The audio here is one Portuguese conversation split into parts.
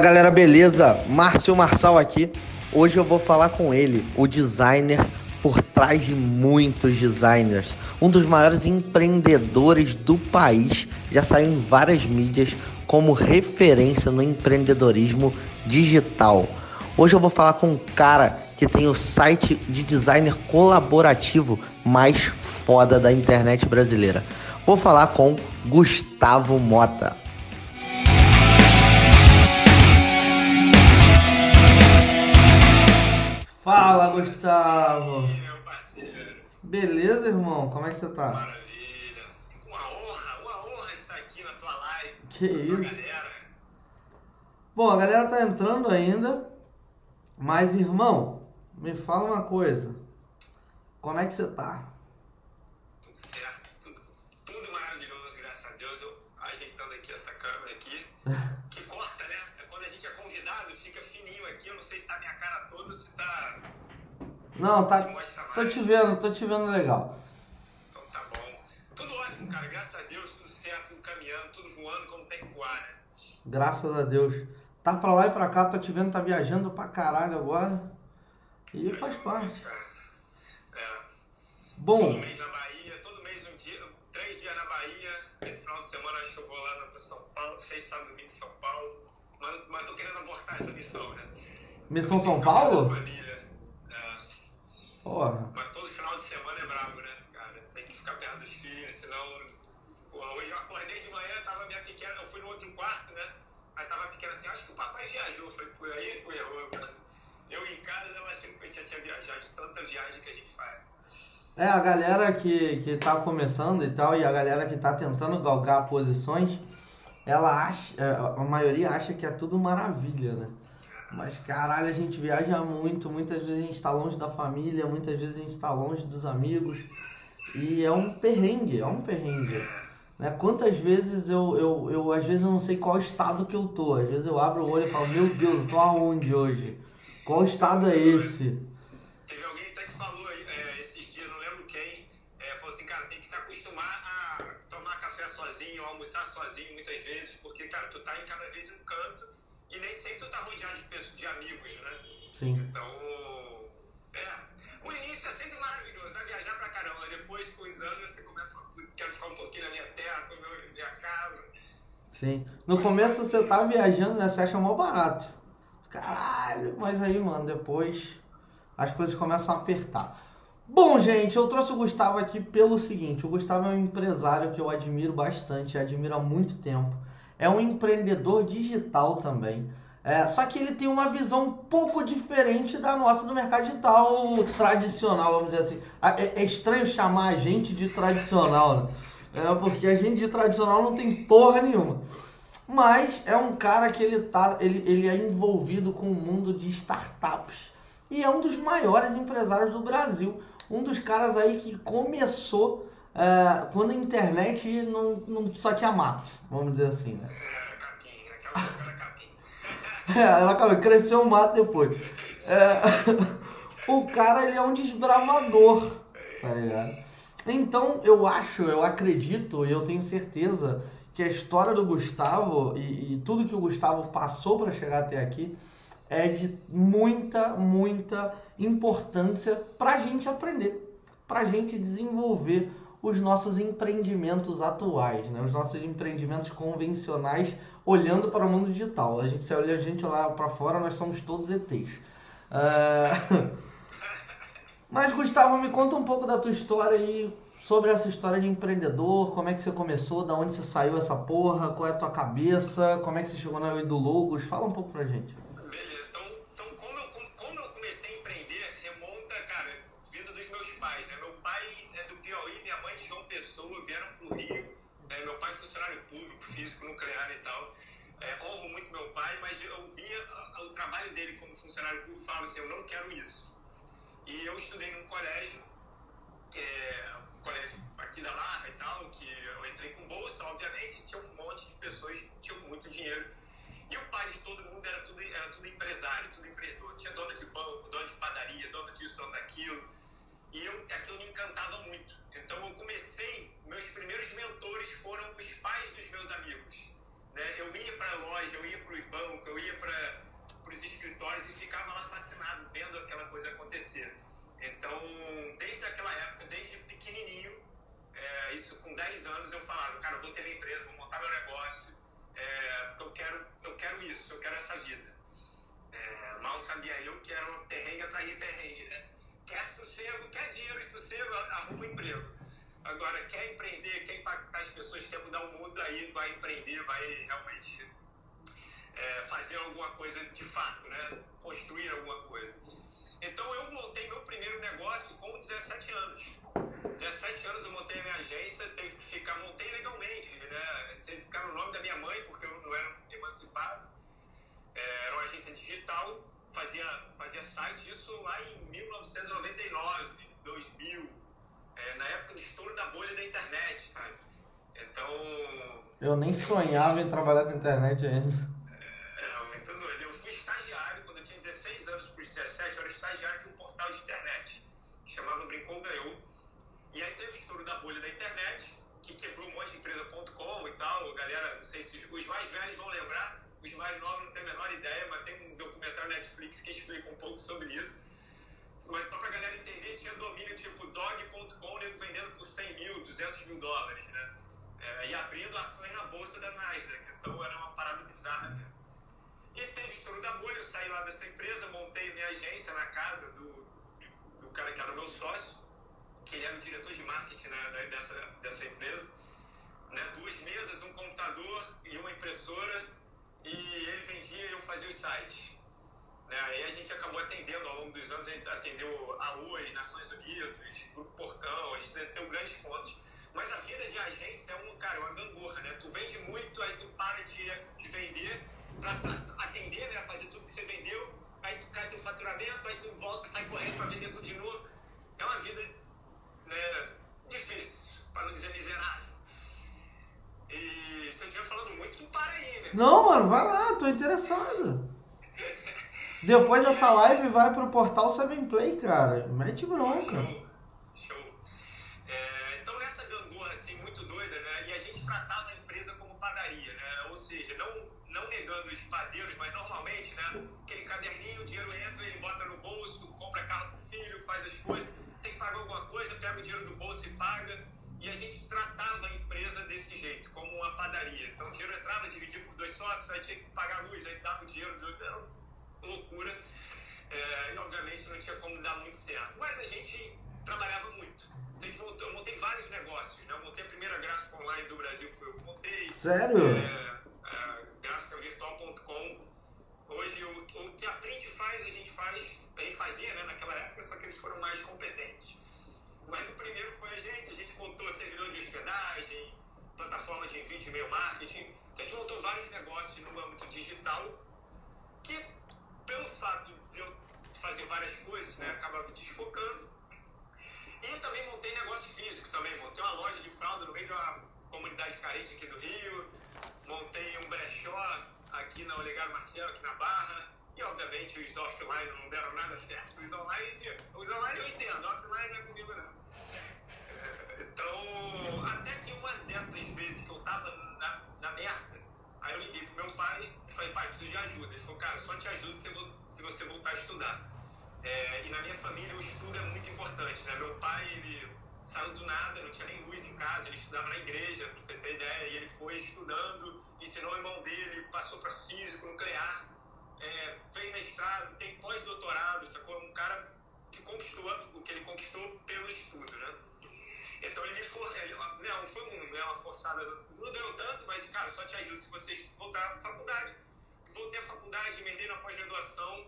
Galera, beleza? Márcio Marçal aqui. Hoje eu vou falar com ele, o designer por trás de muitos designers, um dos maiores empreendedores do país, já saiu em várias mídias como referência no empreendedorismo digital. Hoje eu vou falar com um cara que tem o site de designer colaborativo mais foda da internet brasileira. Vou falar com Gustavo Mota. Fala, Gustavo. meu parceiro. Beleza, irmão? Como é que você tá? Maravilha. Uma honra, uma honra estar aqui na tua live. Que isso. galera. Bom, a galera tá entrando ainda, mas irmão, me fala uma coisa. Como é que você tá? Tudo certo, tudo, tudo maravilhoso, graças a Deus. Eu ajeitando aqui essa câmera aqui, que corta, né? É quando a gente é convidado, fica fininho aqui. Eu não sei se tá minha cara toda ou se tá. Não, tá. Tô te vendo, tô te vendo legal. Então tá bom. Tudo ótimo, cara. Graças a Deus, tudo certo, tudo caminhando, tudo voando como tem que voar, né? Graças a Deus. Tá pra lá e pra cá, tô te vendo, tá viajando pra caralho agora. E faz parte. Cara. É. Todo Bom, mês na Bahia, todo mês um dia, três dias na Bahia. Esse final de semana acho que eu vou lá pra São Paulo, seis sábado domingo em São Paulo. Mas, mas tô querendo abortar essa missão, né? Missão São Paulo? Porra. mas todo final de semana é brabo, né, cara? Tem que ficar perto dos filhos, senão. Pô, hoje eu acordei de manhã, tava minha pequena, eu fui no outro quarto, né? Aí tava pequena assim, acho que o papai viajou. Eu falei, por aí foi errou, cara. Eu em casa, ela achando que eu já tinha viajado, de tanta viagem que a gente faz. É, a galera que, que tá começando e tal, e a galera que tá tentando galgar posições, ela acha, é, a maioria acha que é tudo maravilha, né? Mas caralho, a gente viaja muito, muitas vezes a gente tá longe da família, muitas vezes a gente tá longe dos amigos. E é um perrengue, é um perrengue. Né? Quantas vezes eu, eu, eu, às vezes eu não sei qual estado que eu tô. Às vezes eu abro o olho e falo, meu Deus, eu tô aonde hoje? Qual estado é esse? Teve alguém até que falou aí, é, esses dias, não lembro quem, é, falou assim, cara, tem que se acostumar a tomar café sozinho, almoçar sozinho muitas vezes, porque, cara, tu tá em cada vez um canto e nem sempre tu tá rodeado de pessoas, de amigos, né? Sim. Então, é, o início é sempre maravilhoso, vai viajar pra caramba, depois com os anos você começa a, quero ficar um pouquinho na minha terra, na minha- minha casa. Sim. No começo você tá viajando, né? Você acha mó barato. Caralho, mas aí, mano, depois as coisas começam a apertar. Bom, gente, eu trouxe o Gustavo aqui pelo seguinte: o Gustavo é um empresário que eu admiro bastante, admiro há muito tempo. É um empreendedor digital também. É, só que ele tem uma visão um pouco diferente da nossa do mercado digital tradicional, vamos dizer assim. É, é estranho chamar a gente de tradicional, né? É, porque a gente de tradicional não tem porra nenhuma. Mas é um cara que ele, tá, ele, ele é envolvido com o mundo de startups. E é um dos maiores empresários do Brasil. Um dos caras aí que começou é, quando a internet não, não só tinha mato, vamos dizer assim, né? Era capim, naquela época era capim. É, ela acabou, cresceu o mato depois. É, o cara, ele é um desbravador, tá ligado? Então, eu acho, eu acredito e eu tenho certeza que a história do Gustavo e, e tudo que o Gustavo passou para chegar até aqui é de muita, muita importância pra gente aprender, pra gente desenvolver os nossos empreendimentos atuais, né? Os nossos empreendimentos convencionais olhando para o mundo digital. A gente se olha a gente lá para fora, nós somos todos ETs. Ah, Mas Gustavo, me conta um pouco da tua história aí, sobre essa história de empreendedor, como é que você começou, da onde você saiu essa porra, qual é a tua cabeça, como é que você chegou na do Logos, fala um pouco pra gente. E tal. É, honro muito meu pai, mas eu via o trabalho dele como funcionário público e falava assim, eu não quero isso. E eu estudei num colégio, é um colégio aqui da Barra e tal, que eu entrei com bolsa, obviamente, tinha um monte de pessoas que tinham muito dinheiro. E o pai de todo mundo era tudo, era tudo empresário, tudo empreendedor. Tinha dona de banco, dona de padaria, dona disso, dona daquilo. E eu, aquilo me encantava anos eu montei a minha agência, teve que ficar, montei legalmente, né? Teve que ficar no nome da minha mãe, porque eu não era emancipado. É, era uma agência digital, fazia, fazia site, isso lá em 1999, 2000, é, na época do estouro da bolha da internet, sabe? Então. Eu nem sonhava em trabalhar com internet ainda. É, muito doido. Eu fui estagiário, quando eu tinha 16 anos para 17, eu era estagiário de um portal de internet, que chamava Brincou Ganhou. E aí teve o estouro da bolha da internet, que quebrou um monte de empresa.com e tal. Galera, não sei se os mais velhos vão lembrar, os mais novos não têm a menor ideia, mas tem um documentário Netflix que explica um pouco sobre isso. Mas só pra galera entender, tinha domínio tipo dog.com, vendendo por 100 mil, 200 mil dólares, né? É, e abrindo ações na bolsa da Nasdaq. Então era uma parada bizarra mesmo. E teve estouro da bolha, eu saí lá dessa empresa, montei minha agência na casa do, do cara que era meu sócio, que ele era o diretor de marketing né, dessa, dessa empresa. Né? Duas mesas, um computador e uma impressora, e ele vendia e eu fazia os sites. Né? Aí a gente acabou atendendo ao longo dos anos, a gente atendeu a Oi, Nações Unidas, Grupo Portão, a gente atendeu grandes pontos. Mas a vida de agência é um, cara, é uma gangorra, né? Tu vende muito, aí tu para de, de vender para atender, né? Fazer tudo que você vendeu, aí tu cai teu faturamento, aí tu volta, sai correndo para vender tudo de novo. É uma vida né, difícil, para não dizer miserável. E se eu estiver falando muito, tu para aí, né? Não, mano, vai lá, tô interessado. Depois dessa live vai pro portal Seven Play, cara. Mete bronca. Show. Show. Não negando os padeiros, mas normalmente, né? Aquele caderninho, o dinheiro entra, ele bota no bolso, compra carro pro filho, faz as coisas, tem que pagar alguma coisa, pega o dinheiro do bolso e paga. E a gente tratava a empresa desse jeito, como uma padaria. Então o dinheiro entrava, dividia por dois sócios, aí tinha que pagar a luz, aí dava o dinheiro do outro. Era uma loucura. É, e obviamente não tinha como dar muito certo. Mas a gente trabalhava muito. Então, eu montei vários negócios. Né? Eu montei a primeira gráfica online do Brasil, foi eu que montei. Sério? É, é, gráficavirtual.com. Hoje o, o que a Print faz, a gente faz, a gente fazia né, naquela época, só que eles foram mais competentes. Mas o primeiro foi a gente, a gente montou servidor de hospedagem, plataforma de envio de e-mail marketing. Então a gente montou vários negócios no âmbito digital que, pelo fato de eu fazer várias coisas, né, acabava desfocando. E também montei negócio físico também, montei uma loja de fralda no meio de uma comunidade carente aqui do Rio, montei um brechó aqui na Olegário Marcelo, aqui na Barra, e obviamente os offline não deram nada certo. Os online, os online eu entendo, offline não é comigo não. É, então, até que uma dessas vezes que eu tava na, na merda, aí eu liguei pro meu pai e falei, pai, preciso de ajuda. Ele falou, cara, só te ajudo se, vo- se você voltar a estudar. É, e na minha família o estudo é muito importante, né? Meu pai, ele saiu do nada, não tinha nem luz em casa, ele estudava na igreja, pra você ter ideia, e ele foi estudando, ensinou o irmão dele, passou para físico, nuclear, é, fez mestrado, tem pós-doutorado, sacou? Um cara que conquistou o que ele conquistou pelo estudo, né? Então ele for, ele, não foi um, né, uma forçada, não deu tanto, mas cara, só te ajudo se você voltar à faculdade. Voltei à faculdade, emendei na pós-graduação,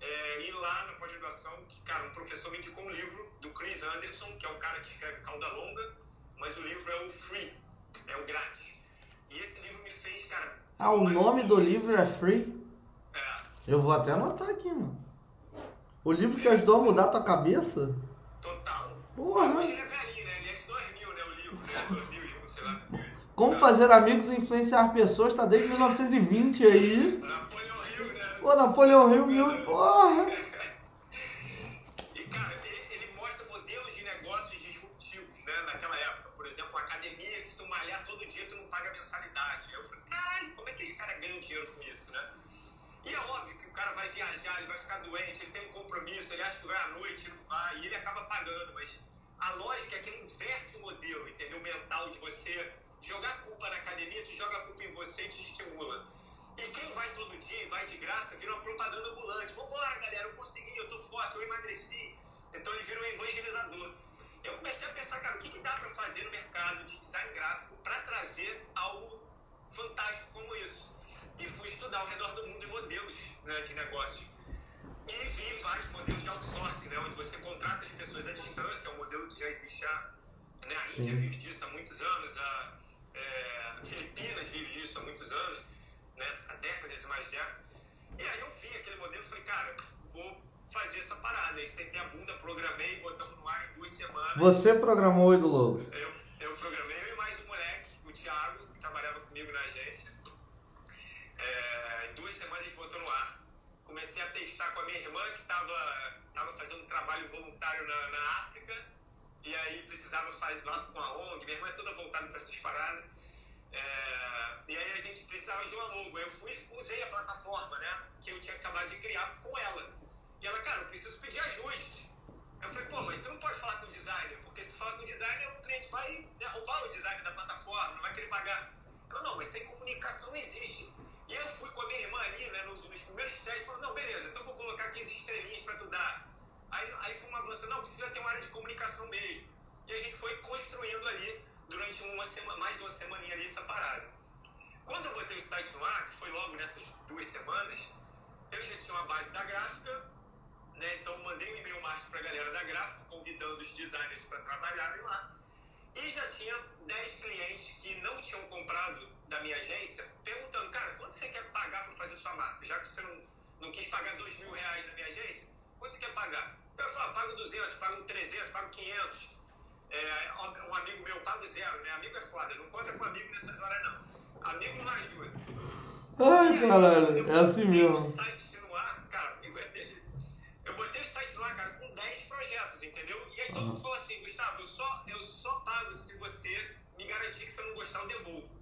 é, e lá na pós-graduação, que, cara, um professor me indicou um livro do Chris Anderson, que é o cara que escreve Cauda Longa, mas o livro é o Free, é o grátis. E esse livro me fez, cara. Ah, o nome do livro é Free? É, Eu vou até anotar aqui, mano. O livro que ajudou a mudar a tua cabeça? total. Porra. Hoje ele é velhinho, né? Ele é de 2000, né? O livro, né? 2001, sei lá. Como fazer amigos e influenciar pessoas, tá desde 1920 aí. Napoleão? Pô, Napoleão Hill, mil... Porra! E, cara, ele, ele mostra modelos de negócios disruptivos, né? Naquela época. Por exemplo, academia que se tu malhar todo dia, tu não paga mensalidade. Eu falei, caralho, como é que esse cara ganha dinheiro com isso, né? E é óbvio que o cara vai viajar, ele vai ficar doente, ele tem um compromisso, ele acha que vai à noite, não vai, e ele acaba pagando. Mas a lógica que é aquele inverte o modelo, entendeu? Mental de você jogar culpa na academia, tu joga a culpa em você e te estimula. E quem vai todo dia e vai de graça vira uma propaganda ambulante. Vambora, galera, eu consegui, eu tô forte, eu emagreci. Então ele vira um evangelizador. Eu comecei a pensar, cara, o que, que dá para fazer no mercado de design gráfico para trazer algo fantástico como isso? E fui estudar ao redor do mundo modelos né, de negócio. E vi vários modelos de outsourcing, né, onde você contrata as pessoas à distância, é um modelo que já existe há. Né, a Índia vive disso há muitos anos, a, é, Filipinas vive disso há muitos anos, né, há décadas e mais décadas. E aí eu vi aquele modelo e falei, cara, vou fazer essa parada. Aí sentei a bunda, programei, botamos no ar em duas semanas. Você programou o Logos? Eu, eu programei, eu e mais um moleque, o Thiago, que trabalhava comigo na agência. É, em duas semanas a gente botou no ar. Comecei a testar com a minha irmã, que estava tava fazendo um trabalho voluntário na, na África. E aí precisava fazer lá com a ONG. Minha irmã é toda voltada para essas paradas. É, e aí a gente precisava de uma logo. Eu fui usei a plataforma, né? Que eu tinha acabado de criar com ela. E ela, cara, eu preciso pedir ajuste. Eu falei, pô, mas tu não pode falar com o designer, porque se tu falar com o designer, o cliente vai derrubar o design da plataforma, não vai querer pagar. Ela, não, mas sem comunicação não existe. E eu fui com a minha irmã ali, né, nos, nos primeiros testes, falando, não, beleza, então vou colocar 15 estrelinhas para tu dar. Aí, aí foi uma avança, não, precisa ter uma área de comunicação mesmo. E a gente foi construindo ali, durante uma semana, mais uma semaninha ali, essa parada. Quando eu botei o site no ar, que foi logo nessas duas semanas, eu já tinha uma base da gráfica, né? Então, mandei um e-mail marketing para a galera da gráfica, convidando os designers para trabalharem lá. E já tinha 10 clientes que não tinham comprado da minha agência, perguntando, cara, quanto você quer pagar para fazer sua marca? Já que você não, não quis pagar 2 mil reais na minha agência, quanto você quer pagar? Eu falo, ah, pago 200, pago 300, pago 500. É, um amigo meu, pago zero, né? Amigo é foda, não conta com amigo nessas horas não. Amigo não ajuda. Ai, caralho, é assim mesmo. site no ar, cara, eu botei o site lá, cara, com 10 projetos, entendeu? E aí todo mundo falou assim, Gustavo, eu só, eu só pago se você me garantir que se eu não gostar, eu devolvo.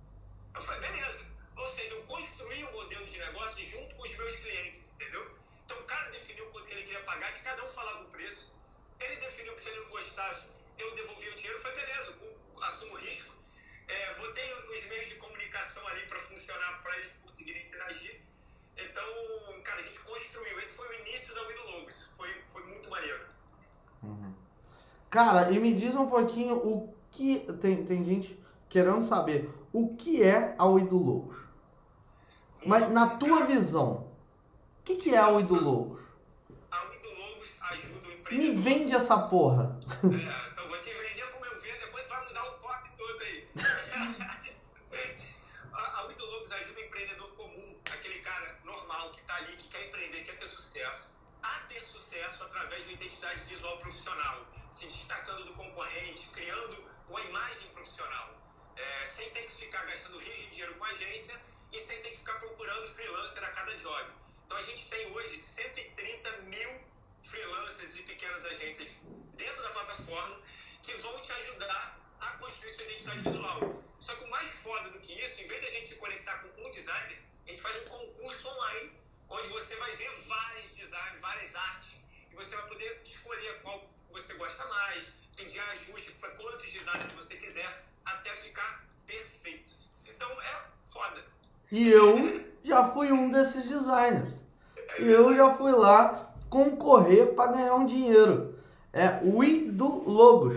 Eu falei, beleza. Ou seja, eu construí um modelo de negócio junto com os meus clientes, entendeu? Então o cara definiu quanto que ele queria pagar, que cada um falava o preço. Ele definiu que se ele não gostasse, eu devolvia o dinheiro. Falei, beleza, eu assumo o risco. É, botei os meios de comunicação ali para funcionar, para eles conseguirem interagir. Então, cara, a gente construiu. Esse foi o início da Widow Logos. Foi, foi muito maneiro. Uhum. Cara, e me diz um pouquinho o que. Tem, tem gente querendo saber o que é a Widow Logos. Mas na tua visão, o que, que é a Widow Logos? A Widow Logos ajuda o empreendedor. Me vende essa porra. É, então vou te vender como eu vendo, depois vai mudar o copy todo aí. a, a Widow Logos ajuda o empreendedor comum, aquele cara normal que está ali, que quer empreender, quer ter sucesso, a ter sucesso através de identidade visual profissional, se destacando do concorrente, criando uma imagem profissional, é, sem ter que ficar gastando rios de dinheiro com agência e sem ter que ficar procurando freelancer a cada job. Então a gente tem hoje 130 mil freelancers e pequenas agências dentro da plataforma que vão te ajudar a construir sua identidade visual. Só que o mais foda do que isso, em vez da gente conectar com um designer, a gente faz um concurso online, onde você vai ver vários designs, várias artes, e você vai poder escolher qual você gosta mais, pedir ajuste para quantos designers você quiser, até ficar perfeito. Então é foda. E eu já fui um desses designers. Eu já fui lá concorrer para ganhar um dinheiro. É o do Logos.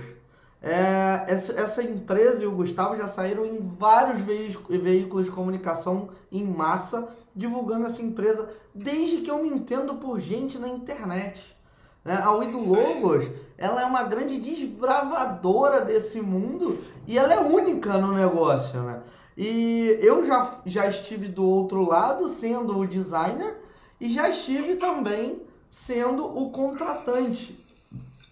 É, essa, essa, empresa e o Gustavo já saíram em vários veículos de comunicação em massa divulgando essa empresa desde que eu me entendo por gente na internet. Né? A Wido Logos, ela é uma grande desbravadora desse mundo e ela é única no negócio, né? E eu já, já estive do outro lado, sendo o designer, e já estive também sendo o contratante.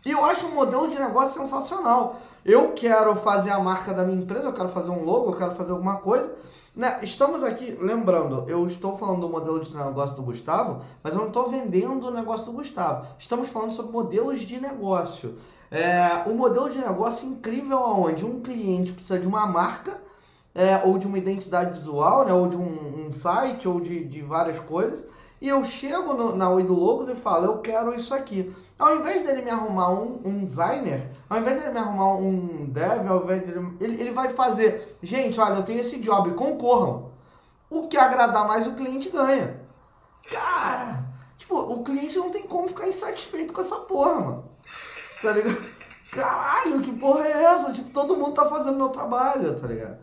E eu acho um modelo de negócio sensacional. Eu quero fazer a marca da minha empresa, eu quero fazer um logo, eu quero fazer alguma coisa. Né? Estamos aqui, lembrando, eu estou falando do modelo de negócio do Gustavo, mas eu não estou vendendo o negócio do Gustavo. Estamos falando sobre modelos de negócio. É, o modelo de negócio incrível onde um cliente precisa de uma marca, é, ou de uma identidade visual, né, ou de um, um site, ou de, de várias coisas, E eu chego no, na Oi do Logos e falo, eu quero isso aqui. Ao invés dele me arrumar um, um designer, ao invés dele me arrumar um dev, ao invés dele, ele, ele vai fazer, gente, olha, eu tenho esse job, concorram. O que agradar mais o cliente ganha. Cara, tipo, o cliente não tem como ficar insatisfeito com essa porra, mano. Tá ligado? Caralho, que porra é essa? Tipo, todo mundo tá fazendo meu trabalho, tá ligado?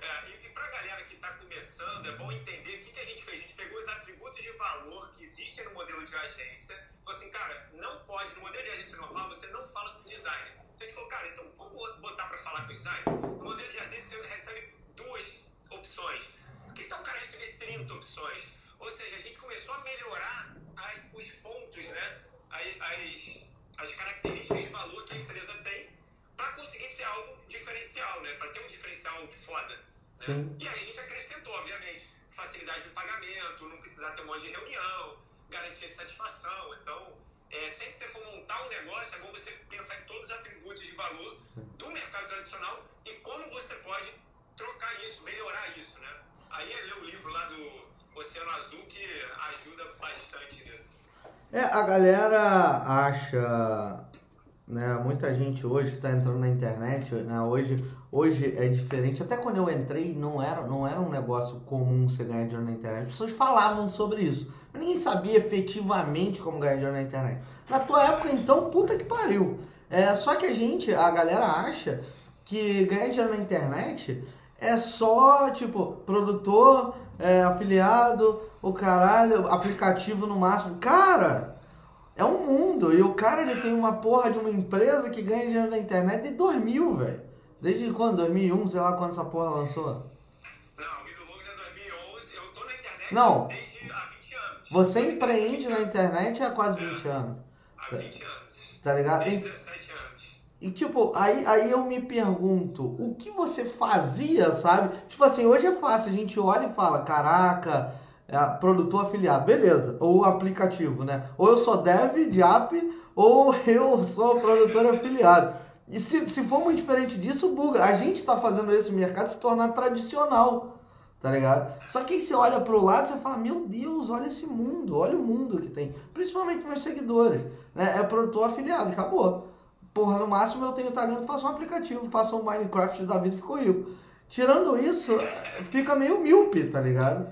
É, e, e pra galera que tá começando, é bom entender o que, que a gente fez. A gente pegou os atributos de valor que existem no modelo de agência. Falou assim, cara, não pode, no modelo de agência normal, você não fala com o designer. Então a gente falou, cara, então vamos botar pra falar com o designer? No modelo de agência você recebe duas opções. Que tal o cara receber 30 opções? Ou seja, a gente começou a melhorar os pontos, né? As, as características de valor que a empresa tem para conseguir ser algo diferencial, né? Para ter um diferencial foda. Né? E aí a gente acrescentou, obviamente, facilidade de pagamento, não precisar ter um monte de reunião, garantia de satisfação. Então, é, sempre que você for montar um negócio, é bom você pensar em todos os atributos de valor do mercado tradicional e como você pode trocar isso, melhorar isso, né? Aí é ler o livro lá do Oceano Azul que ajuda bastante nisso. É, a galera acha, né, muita gente hoje que está entrando na internet, né, hoje, hoje é diferente. Até quando eu entrei, não era, não era um negócio comum você ganhar dinheiro na internet. As pessoas falavam sobre isso, mas ninguém sabia efetivamente como ganhar dinheiro na internet. Na tua época, então, puta que pariu. É, só que a gente, a galera acha que ganhar dinheiro na internet é só, tipo, produtor, é, afiliado, o caralho, aplicativo no máximo. Cara, é um mundo. E o cara, ele tem uma porra de uma empresa que ganha dinheiro na internet de 2000, velho. Desde quando? 2001, sei lá quando essa porra lançou. Não, o Logos é 2011, eu tô na internet Não. desde há 20 anos. Você empreende na internet há quase 20 anos, Há 20 anos. tá ligado? Desde E, 17 anos. e, tipo, aí, aí eu me pergunto, o que você fazia, sabe? Tipo assim, hoje é fácil, a gente olha e fala, caraca, é, produtor afiliado, beleza. Ou aplicativo, né? Ou eu sou dev de app, ou eu sou produtor afiliado. E se, se for muito diferente disso, buga. A gente tá fazendo esse mercado se tornar tradicional, tá ligado? Só que aí você olha pro lado e você fala, meu Deus, olha esse mundo, olha o mundo que tem. Principalmente meus seguidores, né? É produtor afiliado, acabou. Porra, no máximo eu tenho talento, faço um aplicativo, faço um Minecraft da vida e fico rico. Tirando isso, fica meio míope, tá ligado?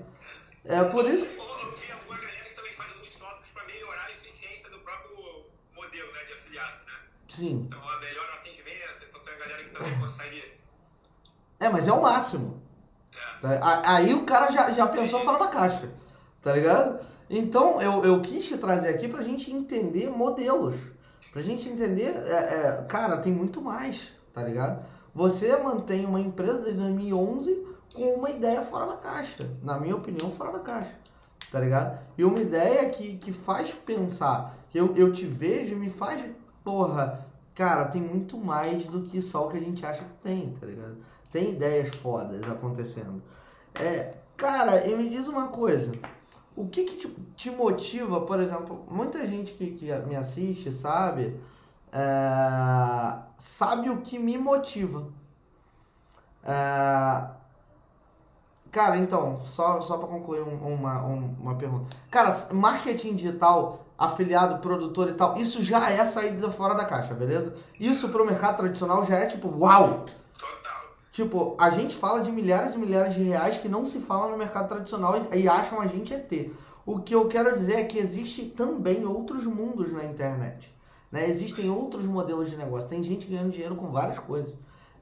É por isso Eu vi alguma galera que também faz alguns softwares para melhorar a eficiência do próprio modelo né, de afiliado, né? Sim. Então, ela melhora o atendimento, então tem a galera que também consegue... É, mas é o máximo. Tá? Aí o cara já, já pensou fora da caixa, tá ligado? Então eu, eu quis te trazer aqui pra gente entender modelos. Pra gente entender, é, é, cara, tem muito mais, tá ligado? Você mantém uma empresa desde 2011 com uma ideia fora da caixa. Na minha opinião, fora da caixa. Tá ligado? E uma ideia que, que faz pensar, que eu, eu te vejo e me faz, porra, cara, tem muito mais do que só o que a gente acha que tem, tá ligado? Tem ideias fodas acontecendo. É, cara, e me diz uma coisa. O que que te, te motiva, por exemplo, muita gente que, que me assiste sabe, é, sabe o que me motiva. É, cara, então, só, só para concluir um- uma, um- uma pergunta. Cara, marketing digital, afiliado, produtor e tal, isso já é saída fora da caixa, beleza? Isso pro mercado tradicional já é tipo, uau! Tipo, a gente fala de milhares e milhares de reais que não se fala no mercado tradicional e, acham a gente ET. O que eu quero dizer é que existe também outros mundos na internet. Né? Existem outros modelos de negócio. Tem gente ganhando dinheiro com várias coisas.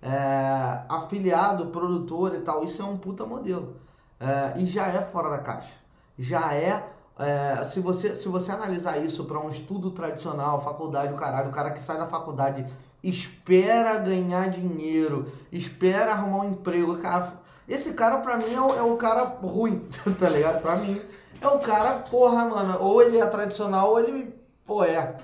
É, afiliado, produtor e tal, isso é um puta modelo. É, e já é fora da caixa. Já é. é, se, você, se você analisar isso para um estudo tradicional, faculdade, o caralho, o cara que sai da faculdade espera ganhar dinheiro, espera arrumar um emprego, cara. Esse cara pra mim é o, é o cara ruim, tá ligado? Pra mim é o cara, porra, mano, ou ele é tradicional ou ele, pô, é.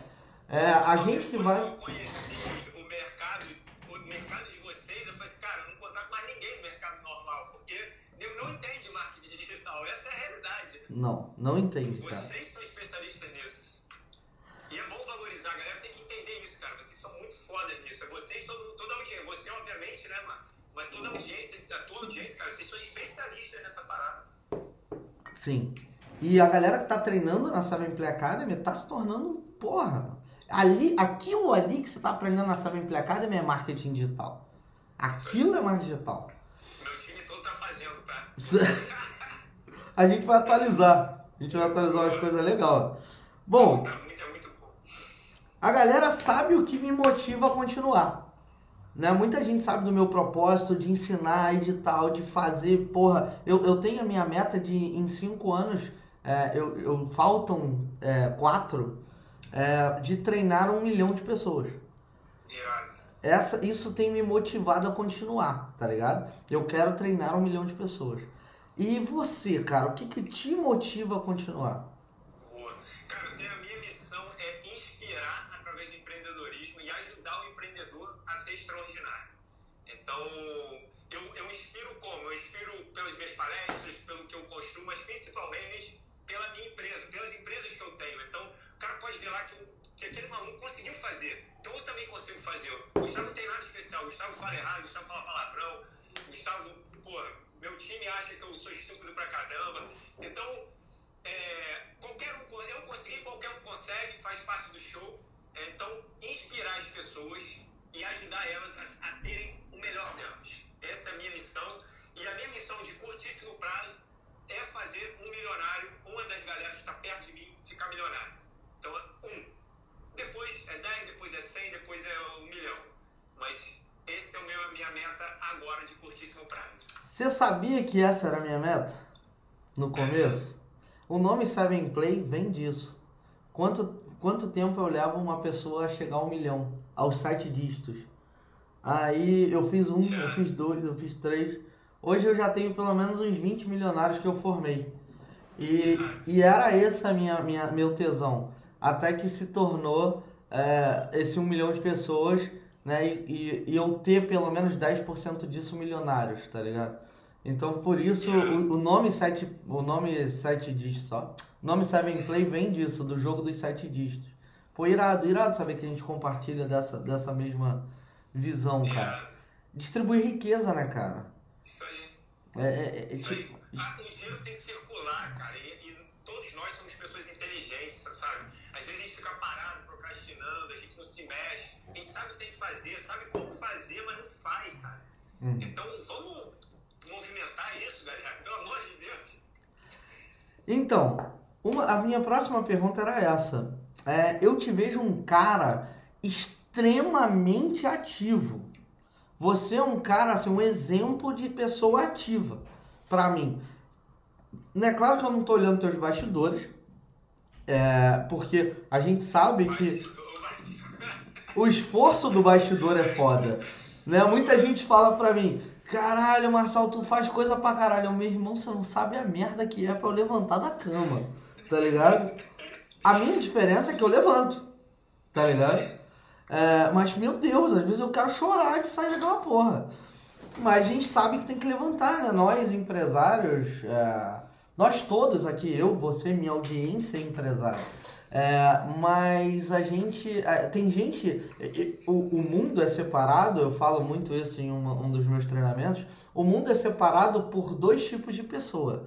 É, a gente que Depois vai. eu conheci o mercado, o mercado de vocês, eu falei assim, cara, eu não contrato mais ninguém no mercado normal, porque eu não entende marketing digital, essa é a realidade. Não, não entende, cara. Vocês são especialistas nisso. E é bom valorizar, a galera tem que entender isso, cara. Vocês são muito foda nisso. É vocês, todo, toda a audiência. Você, obviamente, né, mano? Mas toda a audiência, a tua audiência, cara, vocês são especialistas nessa parada. Sim. E a galera que tá treinando na Seven Play Academy tá se tornando, porra, ali, aquilo ali que você tá aprendendo na Seven Play Academy é marketing digital. Aquilo é marketing digital. Meu time todo tá fazendo, tá? a gente vai atualizar. A gente vai atualizar umas coisas legais. Bom, Tá muito, é muito bom. A galera sabe o que me motiva a continuar. Né? Muita gente sabe do meu propósito de ensinar e de tal, de fazer, porra. Eu, eu tenho a minha meta de em cinco anos, é, eu, eu faltam é, quatro, é, de treinar um milhão de pessoas. Essa, isso tem me motivado a continuar, tá ligado? Eu quero treinar um milhão de pessoas. E você, cara, o que, que te motiva a continuar? Então, eu, eu inspiro como? Eu inspiro pelas minhas palestras, pelo que eu construo, mas principalmente pela minha empresa, pelas empresas que eu tenho. Então, o cara pode ver lá que, que aquele maluco conseguiu fazer. Então, eu também consigo fazer. O Gustavo não tem nada especial. O Gustavo fala errado, o Gustavo fala palavrão. O Gustavo, pô, meu time acha que eu sou estúpido pra caramba. Então, é, qualquer um, eu consegui, qualquer um consegue, faz parte do show. É, então, inspirar as pessoas e ajudar elas a, a terem melhor delas. Essa é a minha missão. E a minha missão de curtíssimo prazo é fazer um milionário, uma das galera que está perto de mim, ficar milionário. Então, um. Depois é 10, depois é 100, depois é um milhão. Mas esse é a minha meta agora de curtíssimo prazo. Você sabia que essa era a minha meta? No começo? O nome Seven Play vem disso. Quanto, quanto tempo eu levo uma pessoa a chegar a um milhão? Aos sete dígitos. Aí eu fiz um, eu fiz dois, eu fiz três. Hoje eu já tenho pelo menos uns 20 milionários que eu formei. E, e era esse a minha, minha, meu tesão. Até que se tornou é, esse um milhão de pessoas, né? E, e, e eu ter pelo menos 10% disso milionários, tá ligado? Então por isso o, o nome sete, o nome sete dígitos só. O nome Seven Play vem disso, do jogo dos sete dígitos. Pô, irado, irado saber que a gente compartilha dessa, dessa mesma visão, cara. Distribuir riqueza, né, cara? Isso aí. É, é, é, Isso aí. tipo, Ah, o dinheiro tem que circular, cara. E, e todos nós somos pessoas inteligentes, sabe? Às vezes a gente fica parado, procrastinando, a gente não se mexe. A gente sabe o que tem que fazer, sabe como fazer, mas não faz, sabe? Uhum. Então vamos movimentar isso, galera. Pelo amor de Deus. Então, uma, a minha próxima pergunta era essa. É, eu te vejo um cara extremamente ativo. Você é um cara, assim, um exemplo de pessoa ativa pra mim. Não é claro que eu não tô olhando teus bastidores, é, porque a gente sabe que o esforço do bastidor é foda. Né? Muita gente fala pra mim, caralho, Marçal, tu faz coisa pra caralho. Meu irmão, você não sabe a merda que é pra eu levantar da cama, tá ligado? A minha diferença é que eu levanto, tá ligado? É, mas, meu Deus, às vezes eu quero chorar de sair daquela porra. Mas a gente sabe que tem que levantar, né? Nós, empresários, é, nós todos aqui, eu, você, minha audiência é empresária. É, mas a gente. é, tem gente. O, o mundo é separado, eu falo muito isso em uma- um dos meus treinamentos. O mundo é separado por dois tipos de pessoa: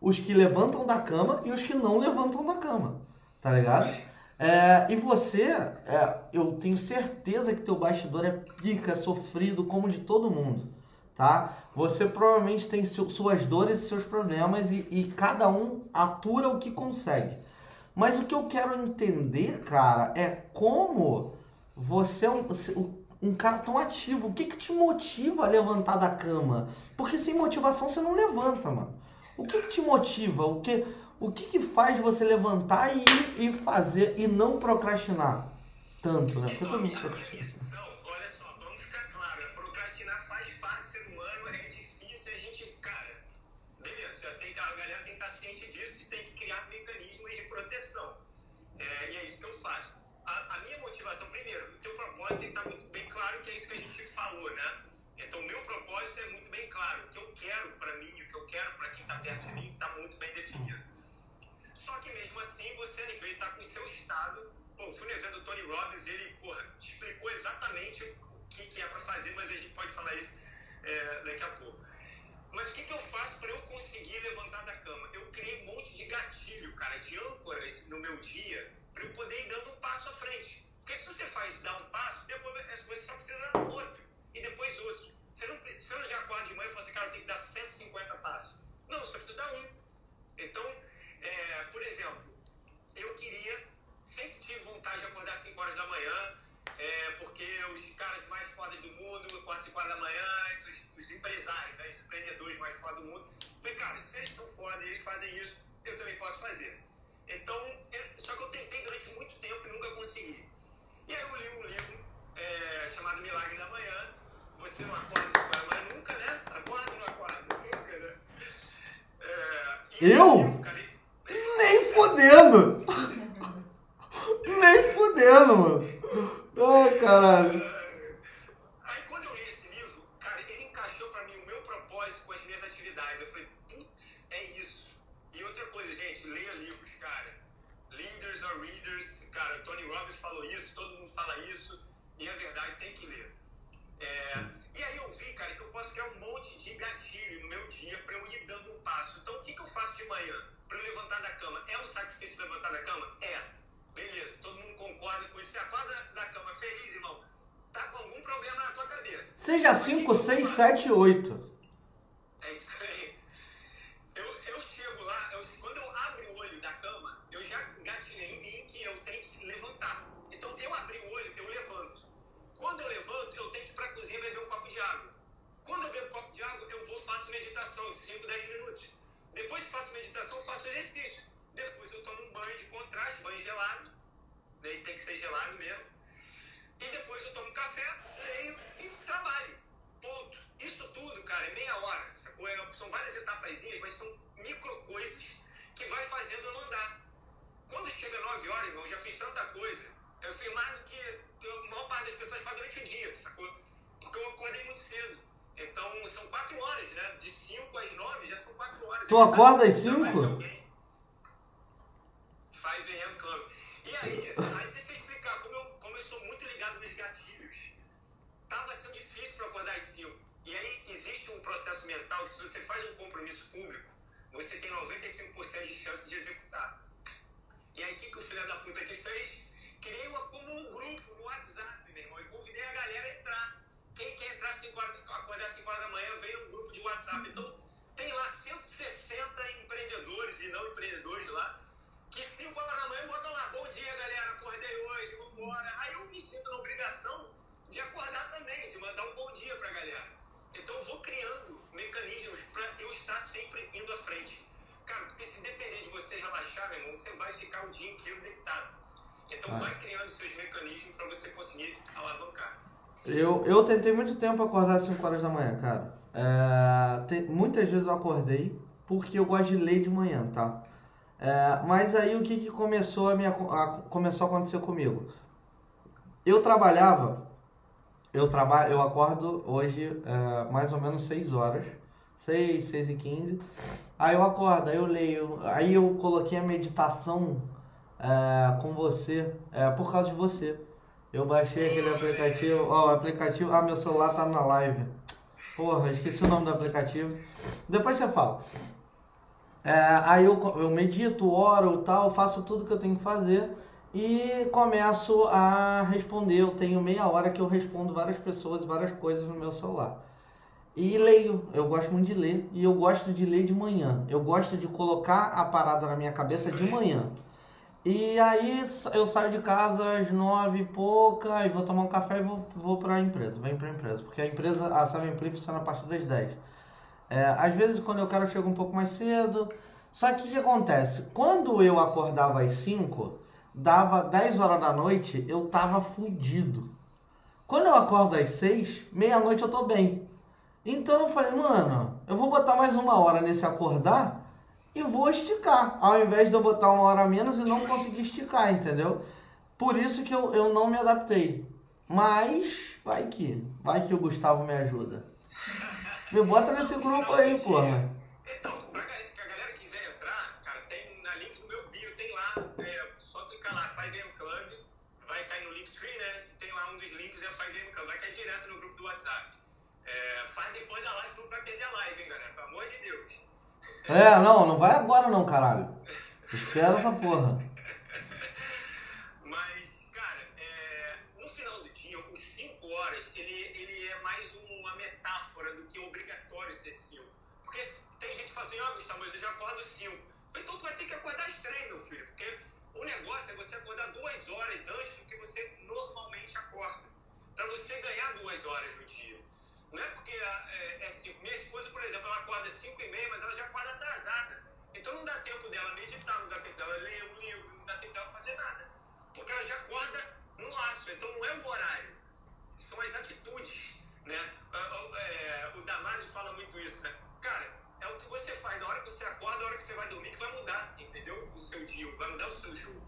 os que levantam da cama e os que não levantam da cama. Tá ligado? É, e você, é, eu tenho certeza que teu bastidor é pica, é sofrido, como de todo mundo, tá? Você provavelmente tem su- suas dores e seus problemas e, e cada um atura o que consegue. Mas o que eu quero entender, cara, é como você é um, um cara tão ativo. O que, que te motiva a levantar da cama? Porque sem motivação você não levanta, mano. O que, que te motiva? O que, o que, que faz você levantar e ir e fazer e não procrastinar tanto, né? Porque Então, procrastina. missão, olha só, vamos ficar claro, né? procrastinar faz parte do ser humano, é difícil, a gente, cara, beleza, já tem, a galera tem que estar ciente disso e tem que criar mecanismos de proteção. É, e é isso que eu faço. A, a minha motivação, primeiro, o teu propósito tem que estar muito bem claro que é isso que a gente falou, né? Então, o meu propósito é muito bem claro. O que eu quero para mim, o que eu quero para quem está perto de mim, está muito bem definido. Só que mesmo assim, você às vezes está com o seu estado. Pô, fui no evento do Tony Robbins, ele, porra, explicou exatamente o que, que é para fazer, mas a gente pode falar isso é, daqui a pouco. Mas o que, que eu faço para eu conseguir levantar da cama? Eu criei um monte de gatilho, cara, de âncoras no meu dia para eu poder ir dando um passo à frente. Porque se você faz dar um passo, depois você só precisa dar outro e depois outro. Você não, você não já acorda de manhã e fala assim, cara, eu tenho que dar 150 passos. Não, você precisa dar um. Então, é, por exemplo, eu queria, sempre tive vontade de acordar às 5 horas da manhã, é, porque os caras mais fodas do mundo acordam às 5 horas da manhã, os, os empresários, né, os empreendedores mais fodas do mundo. Falei, cara, se eles são fodas e eles fazem isso, eu também posso fazer. Então, é, só que eu tentei durante muito tempo e nunca consegui. E aí eu li um livro é, chamado Milagre da Manhã. Você não acorda às 5 horas da manhã nunca, né? Acorda ou não acorda? Nunca, né? É, eu? Livro, cara, Nem fudendo! Nem fudendo, mano. Ai, caralho. Aí quando eu li esse livro, cara, ele encaixou pra mim o meu propósito com as minhas atividades. Eu falei, putz, é isso. E outra coisa, gente, leia livros, cara. Leaders or readers, cara, Tony Robbins falou isso, todo mundo fala isso, e é verdade, tem que ler. É, e aí eu vi, cara, que eu posso criar um monte de gatilho no meu dia para eu ir dando um passo. Então, o que, que eu faço de manhã para eu levantar da cama? É um sacrifício levantar da cama? É. Beleza, todo mundo concorda com isso. Você acorda da cama feliz, irmão. Tá com algum problema na tua cabeça. Seja 5, 6, 7, 8. É isso aí. Eu, eu chego lá, eu, quando eu abro o olho da cama, eu já gatilhei em mim que eu tenho que levantar. Então, eu abri o olho, eu levanto. Quando eu levanto, eu tenho que ir para a cozinha beber um copo de água. Quando eu bebo um copo de água, eu vou faço meditação de 5, 10 minutos. Depois que faço meditação, faço exercício. Depois eu tomo um banho de contraste, banho gelado. Daí tem que ser gelado mesmo. E depois eu tomo café, leio e trabalho. Ponto. Isso tudo, cara, é meia hora. São várias etapazinhas, mas são micro coisas que vai fazendo eu andar. Quando chega 9 horas, irmão, eu já fiz tanta coisa. Eu fiz mais do que a maior parte das pessoas faz durante o dia, sacou? Porque eu acordei muito cedo. Então são 4 horas, né? De 5 às 9 já são 4 horas. Tu acorda às 5? 5 AM Club. E aí, aí deixa eu explicar, como eu, como eu sou muito ligado nos gatilhos, tava sendo difícil para acordar às 5. E aí existe um processo mental que se você faz um compromisso público, você tem 95% de chance de executar. E aí o que, que o filho da puta aqui fez? Criei uma, como um grupo no WhatsApp, meu irmão, e convidei a galera a entrar. Quem quer entrar 5 horas, acordar às 5 horas da manhã, vem no grupo de WhatsApp. Então, tem lá 160 empreendedores e não empreendedores lá que 5 horas da manhã botam lá, bom dia galera, acordei hoje, vambora. Aí eu me sinto na obrigação de acordar também, de mandar um bom dia pra galera. Então eu vou criando mecanismos para eu estar sempre indo à frente. Cara, porque se depender de você relaxar, meu irmão, você vai ficar o dia inteiro deitado. Então ah. vai criando seus mecanismos para você conseguir alavancar. Eu, eu tentei muito tempo acordar às 5 horas da manhã, cara. É, tem, muitas vezes eu acordei porque eu gosto de ler de manhã, tá? É, mas aí o que, que começou, a, minha, a, começou a acontecer comigo? Eu trabalhava, eu, trabalho, eu acordo hoje é, mais ou menos 6 horas, 6, 6 e 15. Aí eu acordo, aí eu leio, aí eu coloquei a meditação é, com você, é, por causa de você. Eu baixei aquele aplicativo, ó, o aplicativo, ah, meu celular tá na live. Porra, esqueci o nome do aplicativo. Depois você fala. É, aí eu, eu medito, oro tal, faço tudo que eu tenho que fazer e começo a responder. Eu tenho meia hora que eu respondo várias pessoas, várias coisas no meu celular. E leio, eu gosto muito de ler e eu gosto de ler de manhã. Eu gosto de colocar a parada na minha cabeça de manhã. E aí eu saio de casa às nove e pouca e vou tomar um café e vou, vou para a empresa, venho para a empresa. Porque a empresa, a Seven Play funciona a partir das 10. É, às vezes, quando eu quero, eu chego um pouco mais cedo. Só que o que acontece? Quando eu acordava às 5, dava 10 horas da noite, eu tava fudido. Quando eu acordo às 6, meia-noite eu tô bem. Então eu falei, mano, eu vou botar mais uma hora nesse acordar e vou esticar. Ao invés de eu botar uma hora a menos e não conseguir esticar, entendeu? Por isso que eu, eu não me adaptei. Mas vai que, vai que o Gustavo me ajuda. Me bota nesse grupo aí, porra. Então, pra a galera quiser entrar, cara, tem na link no meu bio, tem lá, é, só clicar lá, 5M Club, vai cair no Linktree, né? Tem lá um dos links, é 5M Club, vai cair direto no grupo do WhatsApp. É, faz depois da live, senão vai perder a live, hein, galera? Pelo amor de Deus. É, não, não vai agora não, caralho. Espera essa porra. Mas, cara, é, no final do dia, os 5 horas, ele, ele é mais uma metáfora do que obrigatório ser 5. Porque tem gente que fala assim, ah, Gustavo, mas eu já acordo 5. Então tu vai ter que acordar às 3, meu filho, porque o negócio é você acordar duas horas antes do que você normalmente acorda. Pra você ganhar duas horas no dia. Não é porque é, é cinco, Minha esposa, por exemplo, ela acorda 5 e meia, mas ela já acorda atrasada. Então não dá tempo dela meditar, não dá tempo dela ler um livro, não dá tempo dela fazer nada. Porque ela já acorda no laço. Então não é o horário, são as atitudes. Né? Ah, ah, é, o Damasio fala muito isso, né? Cara, é o que você faz na hora que você acorda, na hora que você vai dormir, que vai mudar, entendeu? O seu dia, vai mudar o seu jogo.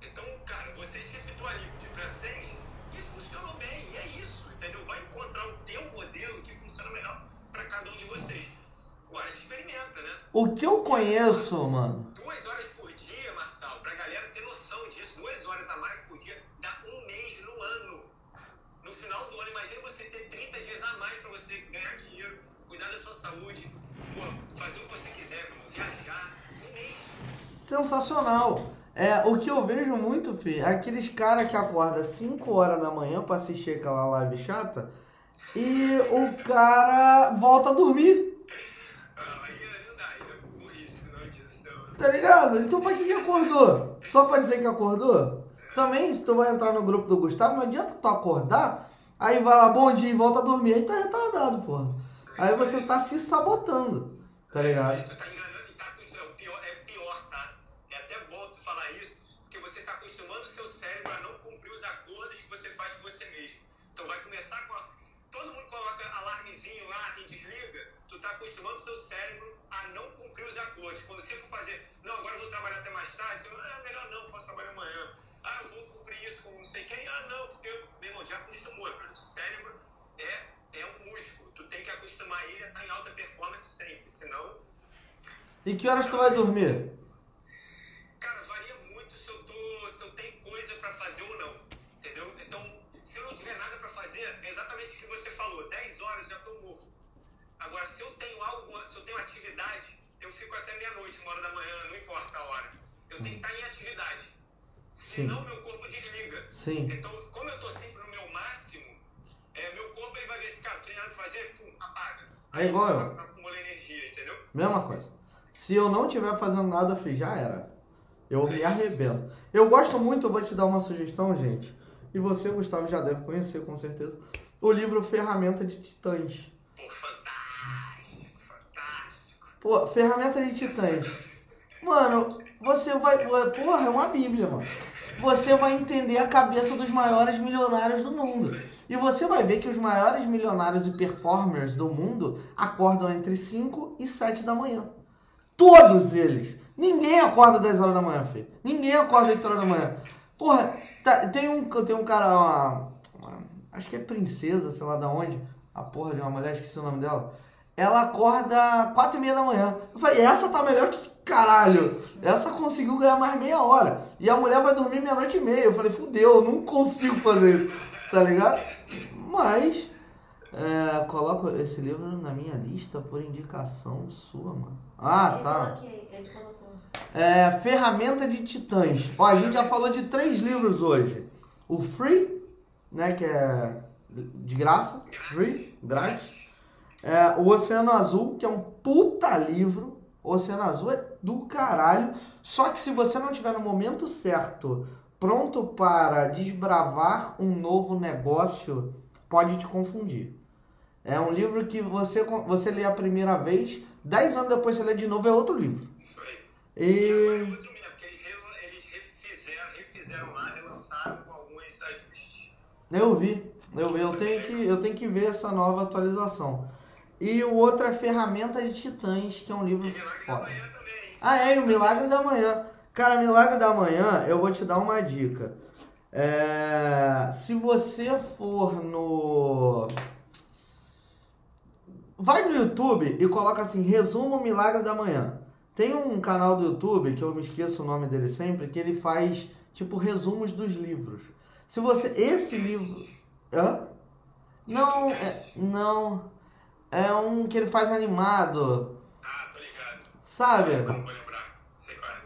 Então, cara, você se efetuar ali de para 6, e funcionou bem, e é isso, entendeu? Vai encontrar o teu modelo que funciona melhor para cada um de vocês. Agora, experimenta, né? O que eu conheço, duas mano? Duas horas por dia, Marçal, pra galera ter noção disso, duas horas a mais por dia dá um mês no ano. No final do ano, imagina você ter 30 dias a mais para você ganhar dinheiro, cuidar da sua saúde, fazer o que você quiser, viajar, um mês. Sensacional. É, o que eu vejo muito, Fih, é aqueles caras que acordam 5 horas da manhã pra assistir aquela live chata e o cara volta a dormir. Tá ligado? Então pra que que acordou? Só pra dizer que acordou? Também, se tu vai entrar no grupo do Gustavo, não adianta tu acordar, aí vai lá, bom dia e volta a dormir, aí tá retardado, porra. Aí você tá se sabotando, tá ligado? Seu cérebro a não cumprir os acordos que você faz com você mesmo. Então vai começar com a... Todo mundo coloca alarmezinho lá e desliga. Tu tá acostumando seu cérebro a não cumprir os acordos. Quando você for fazer, não, agora eu vou trabalhar até mais tarde, você ah, melhor não, posso trabalhar amanhã. Ah, eu vou cumprir isso com não sei quem. Ah, não, porque, meu irmão, já acostumou. O cérebro é, é um músculo. Tu tem que acostumar ele a estar em alta performance sempre, senão E que horas tu vai dormir? Cara, varia se eu, tô, se eu tenho coisa pra fazer ou não. Entendeu? Então, se eu não tiver nada pra fazer, é exatamente o que você falou. 10 horas já tô morto. Agora, se eu tenho algo, se eu tenho atividade, eu fico até meia-noite, uma hora da manhã, não importa a hora. Eu tenho que estar em atividade. Senão, meu corpo desliga. Sim. Então, como eu tô sempre no meu máximo, é, meu corpo ele vai ver esse cara, tem nada pra fazer, pum, apaga. É igual eu. Aí, Acumula energia, entendeu? Mesma coisa. Se eu não estiver fazendo nada, filho, já era. Eu me arrebento. Eu gosto muito, eu vou te dar uma sugestão, gente. E você, Gustavo, já deve conhecer, com certeza. O livro Ferramenta de Titãs. Pô, fantástico, fantástico. Pô, Ferramenta de Titãs. Mano, você vai. Porra, é uma bíblia, mano. Você vai entender a cabeça dos maiores milionários do mundo. E você vai ver que os maiores milionários e performers do mundo acordam entre 5 e 7 da manhã. Todos eles. Ninguém acorda 10 horas da manhã, filho. Ninguém acorda 8 horas da manhã. Porra, tá- tem, um, tem um cara, uma, uma- acho que é princesa, sei lá da onde, a porra de uma mulher, esqueci o nome dela. Ela acorda 4 e meia da manhã. Eu falei, essa tá melhor que caralho. Essa conseguiu ganhar mais meia hora. E a mulher vai dormir meia-noite e meia. Eu falei, fudeu, eu não consigo fazer isso. Tá ligado? Mas, é, coloco esse livro na minha lista por indicação sua, mano. Ah, Ele tá. coloquei, ele colocou. É, Ferramenta de Titãs. Ó, a gente já falou de três livros hoje. O Free, né, que é de graça. Free, grátis. É, o Oceano Azul, que é um puta livro. O Oceano Azul é do caralho. Só que se você não tiver no momento certo, pronto para desbravar um novo negócio, pode te confundir. É um livro que você, você lê a primeira vez, dez anos depois você lê de novo, é outro livro. Isso aí. E Foi outro mesmo, porque eles, eles refizeram, refizeram lá, relançaram com alguns ajustes. eu vi, eu vi, eu tenho que, eu tenho que ver essa nova atualização. E o outro é Ferramenta de Titãs, que é um livro E Milagre da foda. Manhã também? Ah, é, e o Milagre da Manhã. Cara, Milagre da Manhã, eu vou te dar uma dica. É, se você for no. Vai no YouTube e coloca assim, resumo Milagre da Manhã. Tem um canal do YouTube, que eu me esqueço o nome dele sempre, que ele faz, tipo, resumos dos livros. Se você. Esse livro. Hã? Não, é, não. É um que ele faz animado. Ah, tô ligado. Sabe? Não vou lembrar. Sei qual é.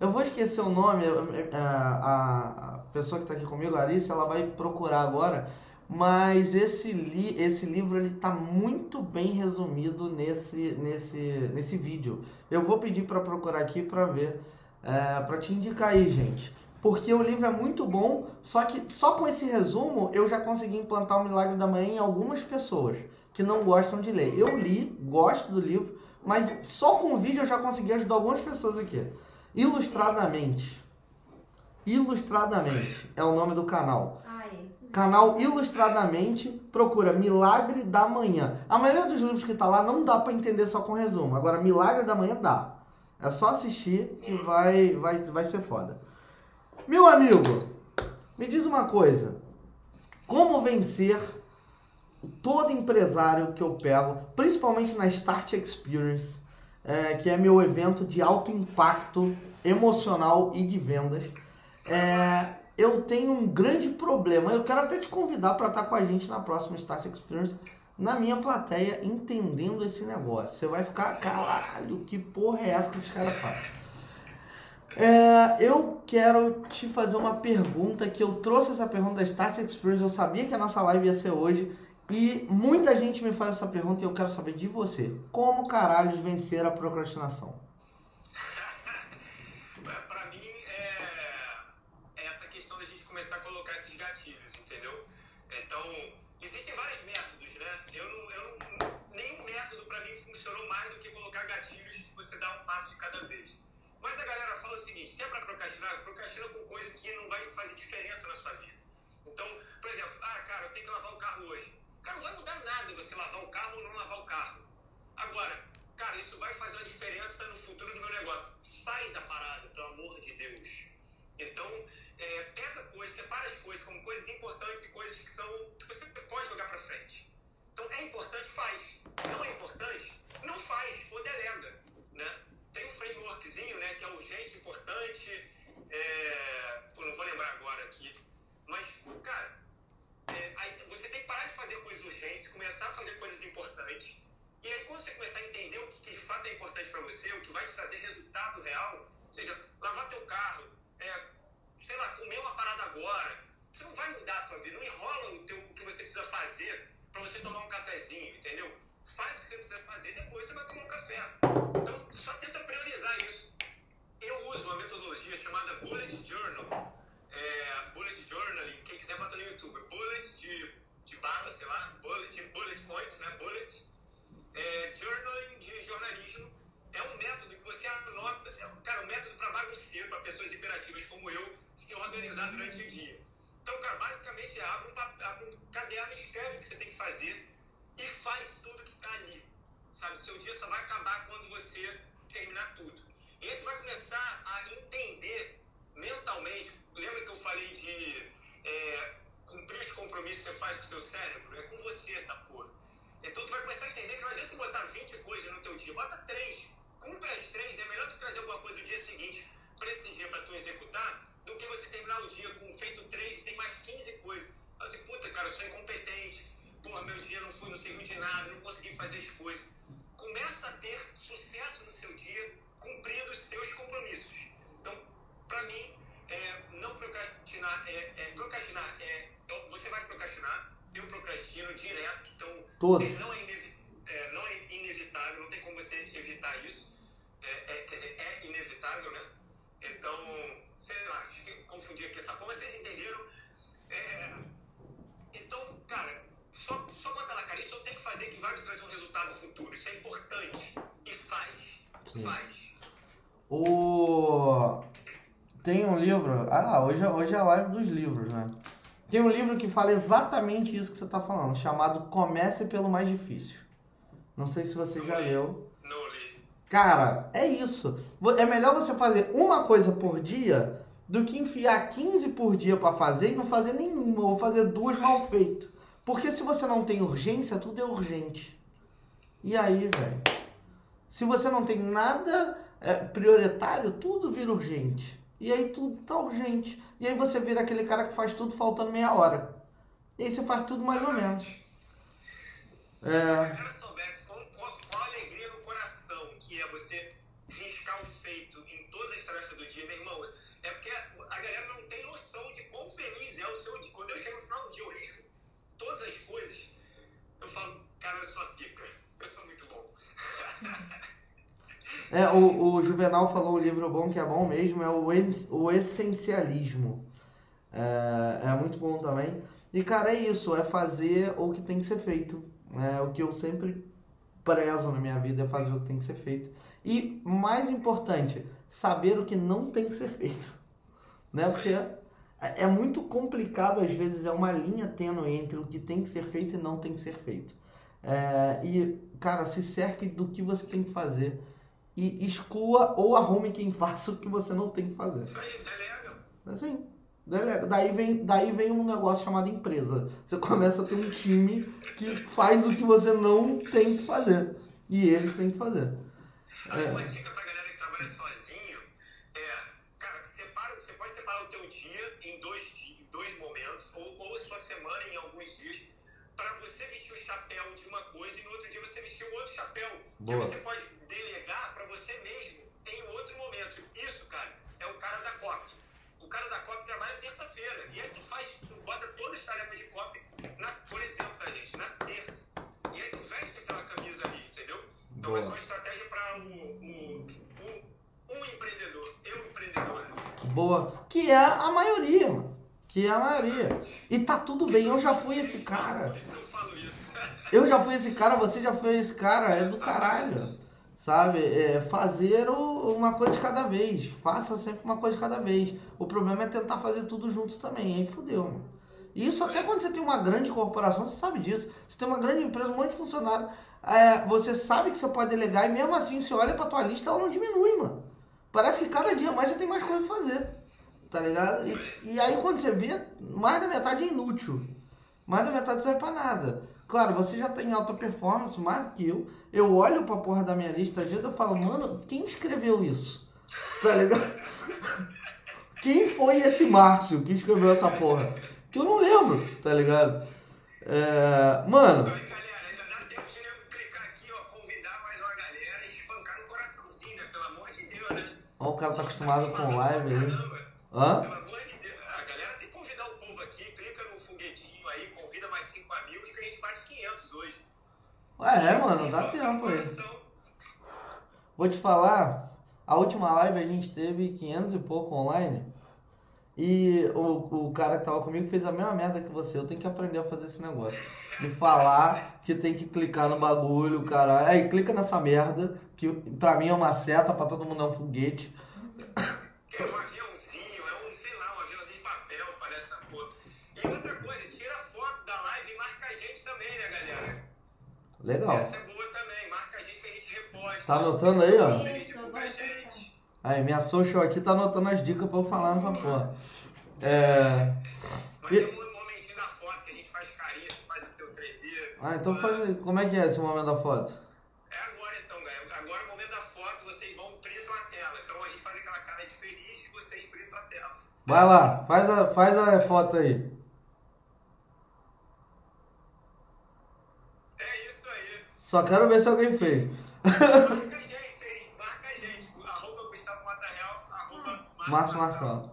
Eu vou esquecer o nome. A, a, a pessoa que está aqui comigo, a Alice, ela vai procurar agora. Mas esse, li, esse livro ele tá muito bem resumido nesse, nesse, nesse vídeo. Eu vou pedir para procurar aqui para ver, é, para te indicar aí, gente. Porque o livro é muito bom, só que só com esse resumo eu já consegui implantar o Milagre da Manhã em algumas pessoas que não gostam de ler. Eu li, gosto do livro, mas só com o vídeo eu já consegui ajudar algumas pessoas aqui. Ilustradamente. Ilustradamente é o nome do canal. Canal Ilustradamente, procura Milagre da Manhã. A maioria dos livros que tá lá não dá para entender só com resumo. Agora, Milagre da Manhã dá. É só assistir que vai, vai, vai ser foda. Meu amigo, me diz uma coisa. Como vencer todo empresário que eu pego, principalmente na Start Experience, é, que é meu evento de alto impacto emocional e de vendas. É, eu tenho um grande problema. Eu quero até te convidar para estar com a gente na próxima Start Experience, na minha plateia, entendendo esse negócio. Você vai ficar, caralho, que porra é essa que esses caras fazem? É, eu quero te fazer uma pergunta que eu trouxe essa pergunta da Start Experience. Eu sabia que a nossa live ia ser hoje e muita gente me faz essa pergunta e eu quero saber de você. Como caralho vencer a procrastinação? pra mim, é, questão da gente começar a colocar esses gatilhos, entendeu? Então, existem vários métodos, né? Eu não, eu não, nenhum método pra mim funcionou mais do que colocar gatilhos que você dá um passo de cada vez. Mas a galera fala o seguinte: se é pra procrastinar, procrastina com coisa que não vai fazer diferença na sua vida. Então, por exemplo, ah, cara, eu tenho que lavar o carro hoje. Cara, não vai mudar nada você lavar o carro ou não lavar o carro. Agora, cara, isso vai fazer uma diferença no futuro do meu negócio. Faz a parada, pelo amor de Deus. Então, é, pega coisas, separa as coisas como coisas importantes e coisas que são que você pode jogar pra frente. Então, é importante, faz. Não é importante, não faz, ou delega, né? Tem um frameworkzinho, né, que é urgente, importante, é, pô, não vou lembrar agora aqui, mas, cara, é, aí você tem que parar de fazer coisas urgentes, começar a fazer coisas importantes. E aí, quando você começar a entender o que, que de fato é importante para você, o que vai te trazer resultado real, ou seja, lavar teu carro, é, sei lá, comer uma parada agora, você não vai mudar a tua vida, não enrola o, teu, o que você precisa fazer para você tomar um cafezinho, entendeu? Faz o que você precisa fazer, depois você vai tomar um café. Então, só tenta priorizar isso. Eu uso uma metodologia chamada Bullet Journal, é, bullet journaling, quem quiser bota no YouTube, bullet de, de bala, sei lá, bullet, bullet points, né, bullet, é, journaling de jornalismo, é um método que você anota, é, cara, um método para bagunceiro, para pessoas imperativas como eu, se organizar durante o dia. Então, cara, basicamente é abre um, abre um caderno, escreve o que você tem que fazer e faz tudo que está ali. Sabe, seu dia só vai acabar quando você terminar tudo. E aí tu vai começar a entender mentalmente, lembra que eu falei de é, cumprir os compromissos que você faz com o seu cérebro? É com você essa porra. Então tu vai começar a entender que não adianta botar 20 coisas no teu dia, bota 3. Cumpre as 3, é melhor tu trazer alguma coisa do dia seguinte para esse dia para tu executar, do que você terminar o dia com feito 3 e tem mais 15 coisas. Assim, puta, cara, eu sou incompetente, porra, meu dia não foi, não serviu de nada, não consegui fazer as coisas. Começa a ter sucesso no seu dia cumprindo os seus compromissos. Então, para mim, é, não procrastinar, é, é, procrastinar é, é, você vai procrastinar, eu procrastino direto, então Todo. é, não, é é, não é inevitável, não tem como você evitar isso, quer dizer, é inevitável, né? Então, sei lá, acho que confundi aqui essa porra, vocês entenderam? É, então, cara, só, só bota lá, cara, isso eu tenho que fazer que vai me trazer um resultado futuro, isso é importante, e faz, Sim. faz. O. Tem um livro. Ah, hoje, é- hoje é a live dos livros, né? Tem um livro que fala exatamente isso que você tá falando, chamado Comece pelo Mais Difícil. Não sei se você já leu. Cara, é isso. É melhor você fazer uma coisa por dia do que enfiar 15 por dia pra fazer e não fazer nenhuma, ou fazer duas mal feito. Porque se você não tem urgência, tudo é urgente. E aí, velho? Se você não tem nada é, prioritário, tudo vira urgente. E aí tudo tá urgente. E aí você vira aquele cara que faz tudo faltando meia hora. E aí você faz tudo mais ou menos. É... Se a galera soubesse com, com, com a alegria no coração, que é você riscar o feito em todas as tarefas do dia, meu irmão, é porque a galera não tem noção de quão feliz é o seu dia. Quando eu chego no final do dia, eu risco todas as coisas, eu falo, cara, eu sou pica, eu sou muito bom. É, o, o Juvenal falou um livro bom que é bom mesmo, é o, o Essencialismo. É, é muito bom também. E, cara, é isso, é fazer o que tem que ser feito. É o que eu sempre prezo na minha vida, é fazer o que tem que ser feito. E, mais importante, saber o que não tem que ser feito. Né? Porque é, é muito complicado, às vezes, é uma linha tênue entre o que tem que ser feito e não tem que ser feito. É, e, cara, se cerque do que você tem que fazer e exclua ou arrume quem faça o que você não tem que fazer. Isso aí, delega. Assim, delega. Daí vem, daí vem um negócio chamado empresa. Você começa a ter um time que faz o que você não tem que fazer. E eles têm que fazer. Aí, é. uma dica pra galera que trabalha sozinho é, cara, separa, você pode separar o teu dia em dois, em dois momentos, ou, ou sua semana em alguns dias, para você vestir o chapéu de uma coisa e no outro dia você vestir o outro chapéu. Boa. Que você pode delegar para você mesmo em outro momento. Isso, cara, é o cara da COP. O cara da COP trabalha terça-feira e aí tu faz, tu bota todas as tarefas de COP, na, por exemplo, tá, gente, na terça. E aí tu veste aquela camisa ali, entendeu? Então Boa. essa é uma estratégia para o, o, o, um empreendedor, eu empreendedor. Boa. Que é a maioria, mano. Que é a maioria. E tá tudo bem, eu já fui esse cara. Eu já fui esse cara, você já foi esse cara, é do caralho. Sabe? É fazer uma coisa de cada vez. Faça sempre uma coisa de cada vez. O problema é tentar fazer tudo junto também. Aí fudeu, mano. Isso até quando você tem uma grande corporação, você sabe disso. Você tem uma grande empresa, um monte de funcionário. É, você sabe que você pode delegar e mesmo assim, você olha pra tua lista, ela não diminui, mano. Parece que cada dia mais você tem mais coisa pra fazer tá ligado? E, e, aí quando você vê, mais da metade é inútil. Mais da metade serve pra nada. Claro, você já tem alta performance, mais que eu. Eu olho pra porra da minha lista, às vezes eu falo, mano, quem escreveu isso? Tá ligado? Quem foi esse Márcio que escreveu essa porra? Que eu não lembro, tá ligado? É, mano. Né? Ó, o cara tá acostumado com live aí. Hã? Pelo amor de é, mano, dá tempo aí. Vou te falar, a última live a gente teve 500 e pouco online. E o, o cara que tava comigo fez a mesma merda que você. Eu tenho que aprender a fazer esse negócio. De falar que tem que clicar no bagulho, cara. Aí clica nessa merda, que pra mim é uma seta, pra todo mundo é um foguete. Legal. Essa é boa também, marca a gente que a gente reposta. Tá anotando aí, ó? Aí, minha social aqui tá anotando as dicas pra eu falar nessa porra. É. Mas tem um momentinho da foto que a gente faz carinho, faz o teu 3D. Ah, então faz aí. Como é que é esse momento da foto? É agora então, galera. Agora é o momento da foto, vocês vão printam a tela. Então a gente faz aquela cara de feliz e vocês printam a tela. Vai lá, faz a, faz a foto aí. Só quero ver se alguém fez. Marca a gente, hein? Marca a gente. Arroba Gustavo Matarreal, arroba Márcio Marcão.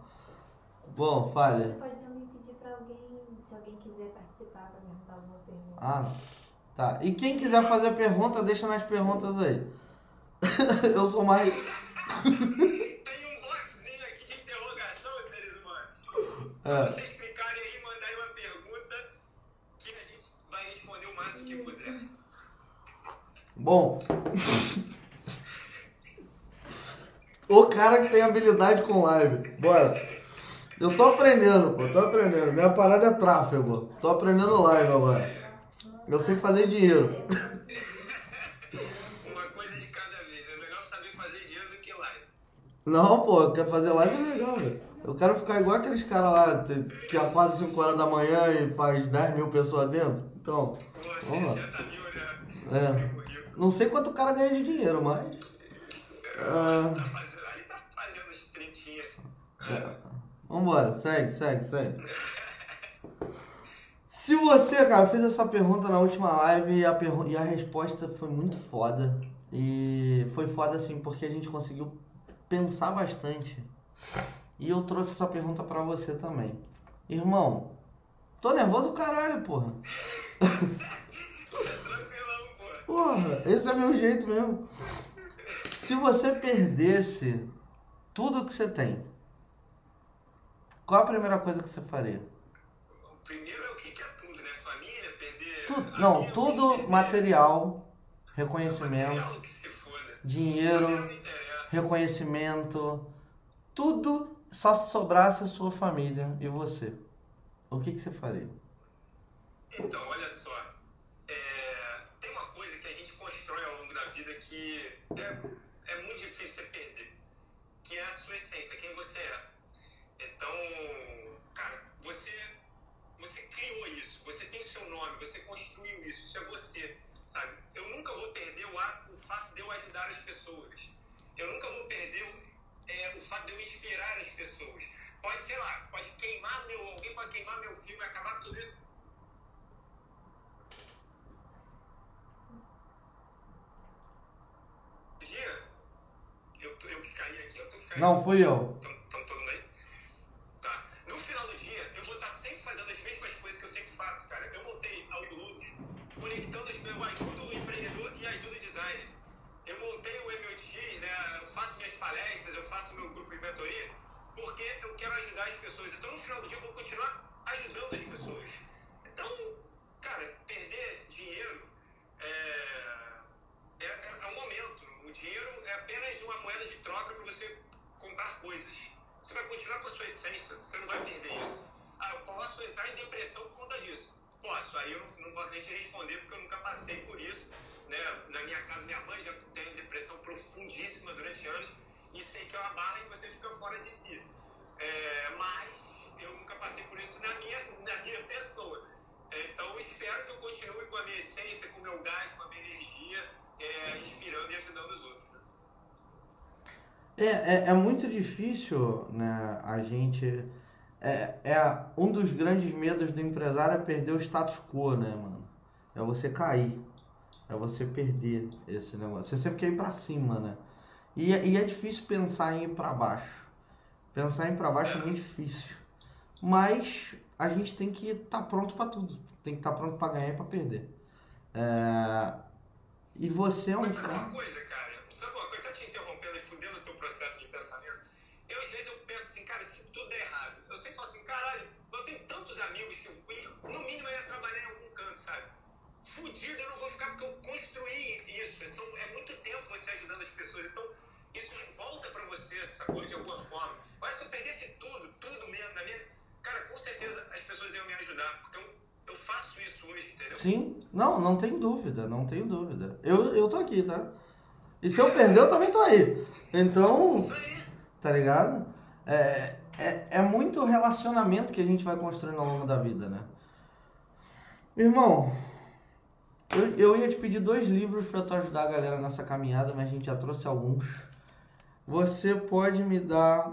Bom, fale. Pode também pedir pra alguém, se alguém quiser participar, pra perguntar alguma pergunta. Ah, tá. E quem quiser fazer pergunta, deixa nas perguntas aí. Eu sou mais. Tem um boxzinho aqui de interrogação, seres humanos. Se é. vocês clicarem aí e mandarem uma pergunta, que a gente vai responder o máximo que puder. Bom. o cara que tem habilidade com live. Bora. Eu tô aprendendo, pô. Tô aprendendo. Minha parada é tráfego. Tô aprendendo live agora. Eu sei fazer dinheiro. Uma coisa de cada vez. É melhor saber fazer dinheiro do que live. Não, pô. Eu quero fazer live é legal, velho. Eu quero ficar igual aqueles caras lá que acorda 5 horas da manhã e faz 10 mil pessoas dentro. Então. Pô, 60 mil já. É. Não sei quanto o cara ganha de dinheiro, mas. Uh... Tá fazendo, tá os. É. Vambora, segue, segue, segue. Se você, cara, fez essa pergunta na última live e a, e a resposta foi muito foda. E foi foda assim porque a gente conseguiu pensar bastante. E eu trouxe essa pergunta pra você também. Irmão, tô nervoso caralho, porra. Porra, esse é meu jeito mesmo. Se você perdesse tudo que você tem, qual a primeira coisa que você faria? Primeiro é o que é tudo, né? Família, perder. Tudo, não, amigos, tudo perder material, reconhecimento, material se foda. dinheiro, reconhecimento, tudo só se sobrasse a sua família e você. O que, que você faria? Então, olha só. É, tem uma coisa que a gente constrói ao longo da vida que é, é muito difícil você perder, que é a sua essência, quem você é. Então, cara, você, você criou isso, você tem seu nome, você construiu isso, isso é você, sabe? Eu nunca vou perder o, o fato de eu ajudar as pessoas. Eu nunca vou perder é, o fato de eu inspirar as pessoas. Pode, sei lá, pode queimar meu, alguém pode queimar meu filme, acabar com tudo isso. Dia, eu, eu que caí aqui, eu tô que caí. Não, fui eu. Estão todo mundo aí? Tá. No final do dia, eu vou estar sempre fazendo as mesmas coisas que eu sempre faço, cara. Eu montei a Lux, conectando os meus, eu ajudo o empreendedor e ajudo o designer. Eu montei o M8X, né? Eu faço minhas palestras, eu faço meu grupo de mentoria, porque eu quero ajudar as pessoas. Então, no final do dia, eu vou continuar ajudando as pessoas. Então, cara, perder dinheiro é, é, é, é um momento. O dinheiro é apenas uma moeda de troca para você comprar coisas. Você vai continuar com a sua essência, você não vai perder isso. Ah, eu posso entrar em depressão por conta disso. Posso, aí eu não, posso nem te responder porque eu nunca passei por isso. Né? Na minha casa, minha mãe já tem depressão profundíssima durante anos e sei que é uma barra e você fica fora de si. É, mas eu nunca passei por isso na minha, na minha pessoa. Então, espero que eu continue com a minha essência, com o meu gás, com a minha energia, é, inspirando e ajudando os outros. né? É, é, é muito difícil, né, a gente... É, é um dos grandes medos do empresário é perder o status quo, né, mano? É você cair. É você perder esse negócio. Você sempre quer ir pra cima, né? E, é- e é difícil pensar em ir pra baixo. Pensar em ir pra baixo é muito difícil. Mas a gente tem que estar pronto pra tudo. Tem que estar pronto pra ganhar e pra perder. É, E você é um Mas sabe cara... uma coisa, cara? Sabe uma coisa? Tá te interrompendo e fudendo o teu processo de pensamento. Eu, às vezes, eu penso assim, cara, se tudo der errado, eu sempre falo assim, caralho, eu tenho tantos amigos que, eu- no mínimo, eu ia trabalhar em algum canto, sabe? Fudido eu não vou ficar porque eu construí isso. São, é muito tempo você ajudando as pessoas. Então, isso volta pra você, sacou? De alguma forma. Mas se eu perdesse tudo, tudo mesmo, na minha... Cara, com certeza as pessoas iam me ajudar. Porque eu, eu faço isso hoje, entendeu? Sim, não, não tem dúvida, não tenho dúvida. Eu, eu tô aqui, tá? E se eu perder, eu também tô aí. Então, Isso aí. tá ligado? É, é, é muito relacionamento que a gente vai construindo ao longo da vida, né? Irmão, eu, eu ia te pedir dois livros pra tu ajudar a galera nessa caminhada, mas a gente já trouxe alguns. Você pode me dar.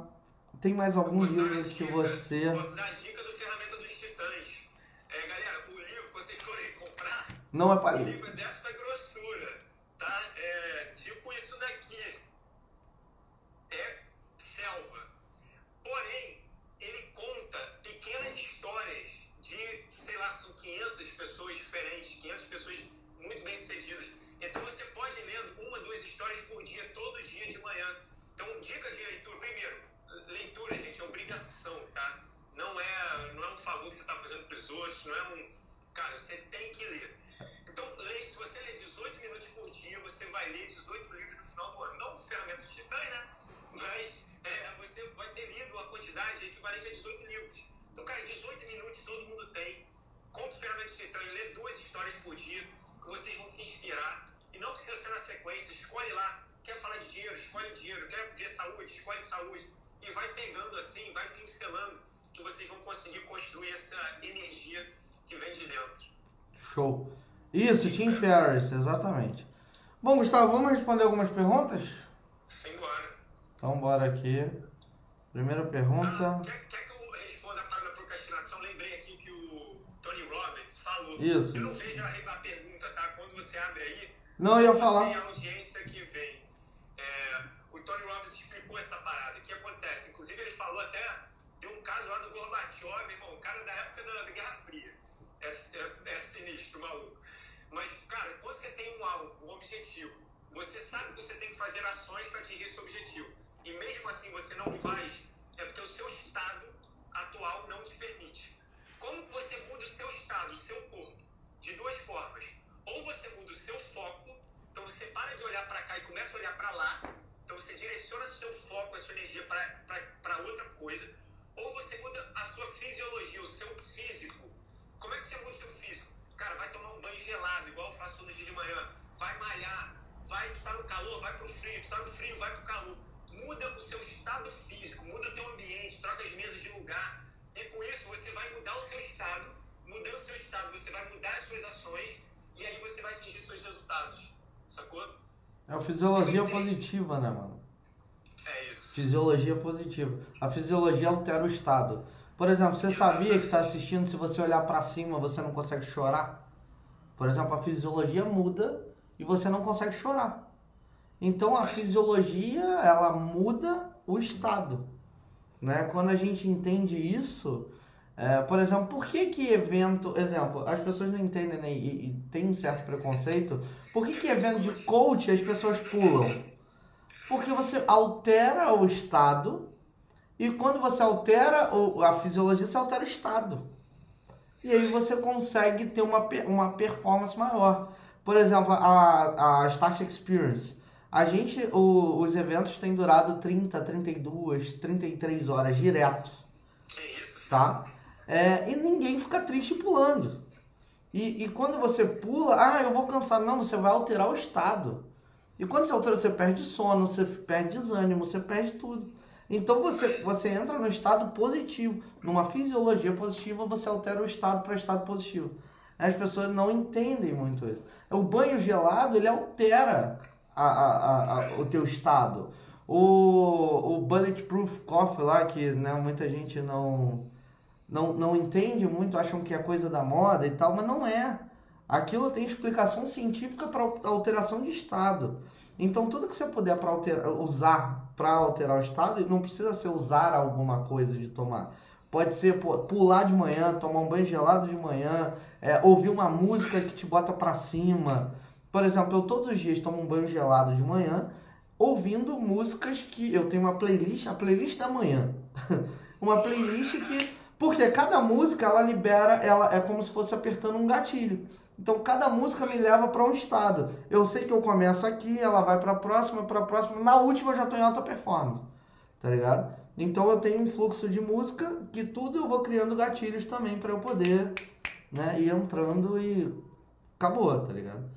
Tem mais alguns livros que você. Posso dar dica do Ferramenta dos Titãs. É, galera, o livro que vocês forem comprar, Não é pra o ler. livro é dessa grossura, tá? É tipo isso daqui. É selva. Porém, ele conta pequenas histórias de, sei lá, são 500 pessoas diferentes, 500 pessoas muito bem sucedidas. Então você pode lendo uma, duas histórias por dia, todo dia de manhã. Então, dica de leitura. Primeiro, leitura, gente, é obrigação, tá? Não é, não é um favor que você está fazendo para os outros, não é um. Cara, você tem que ler. Então, leia, se você ler 18 minutos por dia, você vai ler 18 livros no final do ano. Não do Ferramenta de Titãs, né? Mas é, você vai ter lido uma quantidade equivalente a 18 livros. Então, cara, 18 minutos todo mundo tem. Compre o Ferramenta de Titãs, lê duas histórias por dia, que vocês vão se inspirar. E não precisa ser na sequência, escolhe lá. Quer falar de dinheiro, escolhe dinheiro. Quer de saúde, escolhe saúde. E vai pegando assim, vai pincelando, que vocês vão conseguir construir essa energia que vem de dentro. Show. Isso, Tim Ferriss, exatamente. Bom, Gustavo, vamos responder algumas perguntas? Simbora. Então, bora aqui. Primeira Ah, pergunta. quer, quer que eu responda a parte da procrastinação? Lembrei aqui que o Tony Robbins, falou. Isso. Eu não vejo a, a pergunta, tá? Quando você abre aí, Não, eu ia falar. e a audiência que vem. É, o Tony Robbins explicou essa parada. O que acontece? Inclusive, ele falou até. Tem um caso lá do Gorbachev, irmão, o cara da época da, da Guerra Fria. É, é, é sinistro, maluco. Mas, cara, quando você tem um alvo, um objetivo, você sabe que você tem que fazer ações para atingir esse objetivo. E mesmo assim você não faz, é porque o seu estado atual não te permite. Como você muda o seu estado, o seu corpo? De duas formas. Ou você muda o seu foco, então você para de olhar para cá e começa a olhar para lá. Então você direciona seu foco, a sua energia para outra coisa. Ou você muda a sua fisiologia, o seu físico. Como é que você muda o seu físico? Cara, vai tomar um banho gelado, igual eu faço todo dia de manhã. Vai malhar. Vai, tu tá no calor, vai pro frio. Tu tá no frio, vai pro calor. Muda o seu estado físico, muda o teu ambiente, troca as mesas de lugar. E com isso você vai mudar o seu estado. Mudando o seu estado, você vai mudar as suas ações. E aí você vai atingir seus resultados. Sacou? É a fisiologia positiva, né, mano? É isso. Fisiologia positiva. A fisiologia altera o estado. Por exemplo, você sabia que tá assistindo, se você olhar pra cima, você não consegue chorar? Por exemplo, a fisiologia muda e você não consegue chorar. Então a fisiologia, ela muda o estado. Né? Quando a gente entende isso, é, por exemplo, por que que evento, exemplo, as pessoas não entendem né, e, e tem um certo preconceito, por que que evento de coach as pessoas pulam? Porque você altera o estado e quando você altera a fisiologia, você altera o estado. E aí você consegue ter uma, uma performance maior. Por exemplo, a, a Start Experience. A gente, o- os eventos têm durado 30, 32, 33 horas direto, Que isso? tá? É, e ninguém fica triste pulando. E, e quando você pula, ah, eu vou cansar. Não, você vai alterar o estado. E quando você altera, você perde sono, você perde desânimo, você perde tudo. Então você, você entra no estado positivo, numa fisiologia positiva, você altera o estado para estado positivo. As pessoas não entendem muito isso. O banho gelado, ele altera a, a, a- o teu estado. O, o Bulletproof Coffee lá, que né, muita gente não, não, não entende muito, acham que é coisa da moda e tal, mas não é. Aquilo tem explicação científica para alteração de estado. Então, tudo que você puder pra alterar, usar para alterar o estado, não precisa ser usar alguma coisa de tomar. Pode ser pô, pular de manhã, tomar um banho gelado de manhã, é, ouvir uma música que te bota para cima. Por exemplo, eu todos os dias tomo um banho gelado de manhã, ouvindo músicas que eu tenho uma playlist, a playlist da manhã. uma playlist que porque cada música ela libera, ela é como se fosse apertando um gatilho. Então cada música me leva para um estado. Eu sei que eu começo aqui, ela vai para a próxima, para a próxima, na última eu já tô em alta performance. Tá ligado? Então eu tenho um fluxo de música que tudo eu vou criando gatilhos também para eu poder, né, ir entrando e acabou, tá ligado?